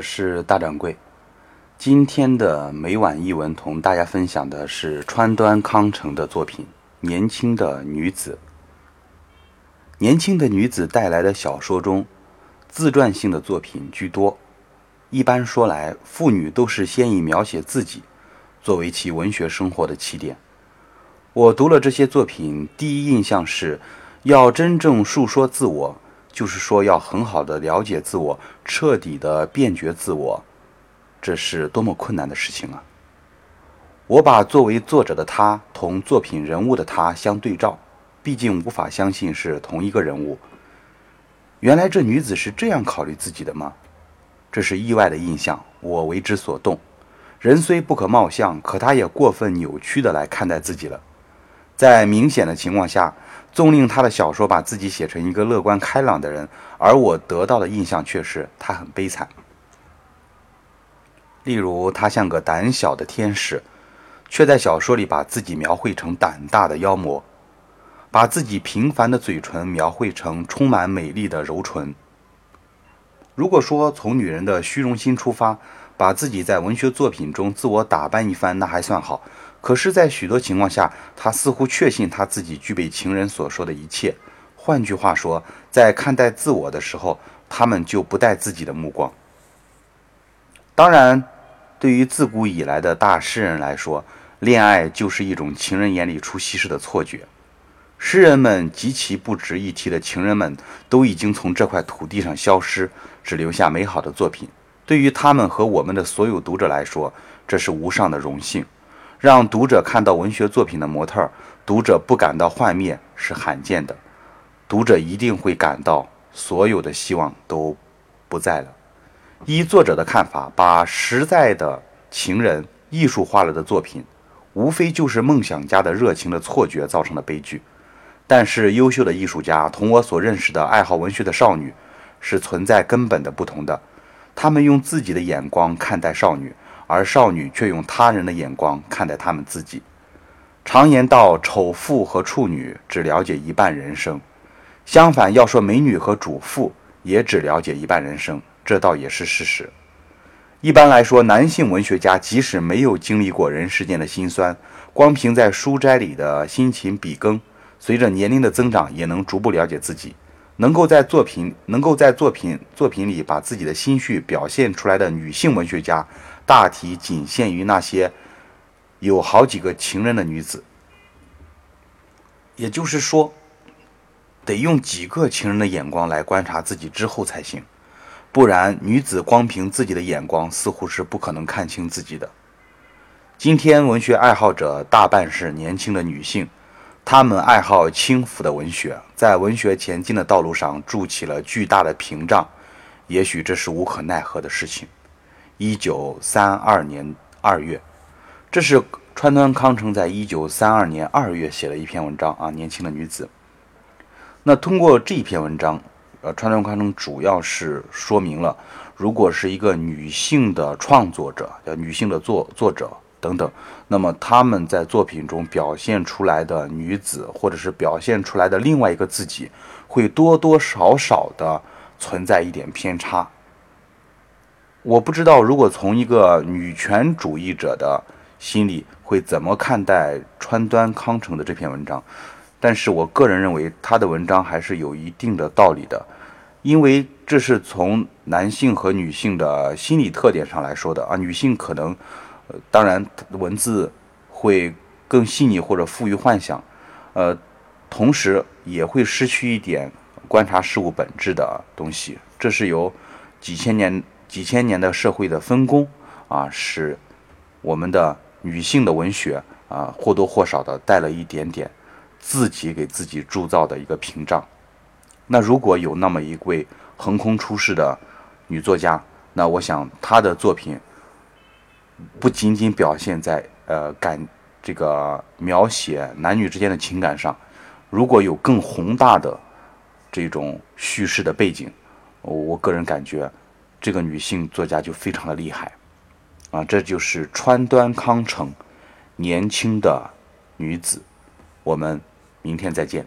我是大掌柜。今天的每晚一文同大家分享的是川端康成的作品《年轻的女子》。年轻的女子带来的小说中，自传性的作品居多。一般说来，妇女都是先以描写自己作为其文学生活的起点。我读了这些作品，第一印象是，要真正述说自我。就是说，要很好的了解自我，彻底的辨觉自我，这是多么困难的事情啊！我把作为作者的他同作品人物的他相对照，毕竟无法相信是同一个人物。原来这女子是这样考虑自己的吗？这是意外的印象，我为之所动。人虽不可貌相，可她也过分扭曲的来看待自己了。在明显的情况下。纵令他的小说把自己写成一个乐观开朗的人，而我得到的印象却是他很悲惨。例如，他像个胆小的天使，却在小说里把自己描绘成胆大的妖魔，把自己平凡的嘴唇描绘成充满美丽的柔唇。如果说从女人的虚荣心出发，把自己在文学作品中自我打扮一番，那还算好。可是，在许多情况下，他似乎确信他自己具备情人所说的一切。换句话说，在看待自我的时候，他们就不带自己的目光。当然，对于自古以来的大诗人来说，恋爱就是一种情人眼里出西施的错觉。诗人们极其不值一提的情人们都已经从这块土地上消失，只留下美好的作品。对于他们和我们的所有读者来说，这是无上的荣幸。让读者看到文学作品的模特，读者不感到幻灭是罕见的。读者一定会感到所有的希望都不在了。依作者的看法，把实在的情人艺术化了的作品，无非就是梦想家的热情的错觉造成的悲剧。但是，优秀的艺术家同我所认识的爱好文学的少女是存在根本的不同的。他们用自己的眼光看待少女。而少女却用他人的眼光看待他们自己。常言道：“丑妇和处女只了解一半人生。”相反，要说美女和主妇也只了解一半人生，这倒也是事实。一般来说，男性文学家即使没有经历过人世间的辛酸，光凭在书斋里的辛勤笔耕，随着年龄的增长，也能逐步了解自己。能够在作品能够在作品作品里把自己的心绪表现出来的女性文学家。大体仅限于那些有好几个情人的女子，也就是说，得用几个情人的眼光来观察自己之后才行，不然女子光凭自己的眼光似乎是不可能看清自己的。今天文学爱好者大半是年轻的女性，她们爱好轻浮的文学，在文学前进的道路上筑起了巨大的屏障，也许这是无可奈何的事情。一九三二年二月，这是川端康成在一九三二年二月写的一篇文章啊，年轻的女子。那通过这篇文章，呃，川端康成主要是说明了，如果是一个女性的创作者，呃女性的作作者等等，那么他们在作品中表现出来的女子，或者是表现出来的另外一个自己，会多多少少的存在一点偏差。我不知道，如果从一个女权主义者的心里会怎么看待川端康成的这篇文章，但是我个人认为他的文章还是有一定的道理的，因为这是从男性和女性的心理特点上来说的啊。女性可能，呃，当然文字会更细腻或者富于幻想，呃，同时也会失去一点观察事物本质的东西。这是由几千年。几千年的社会的分工啊，使我们的女性的文学啊或多或少的带了一点点自己给自己铸造的一个屏障。那如果有那么一位横空出世的女作家，那我想她的作品不仅仅表现在呃感这个描写男女之间的情感上，如果有更宏大的这种叙事的背景，我个人感觉。这个女性作家就非常的厉害，啊，这就是川端康成，年轻的女子，我们明天再见。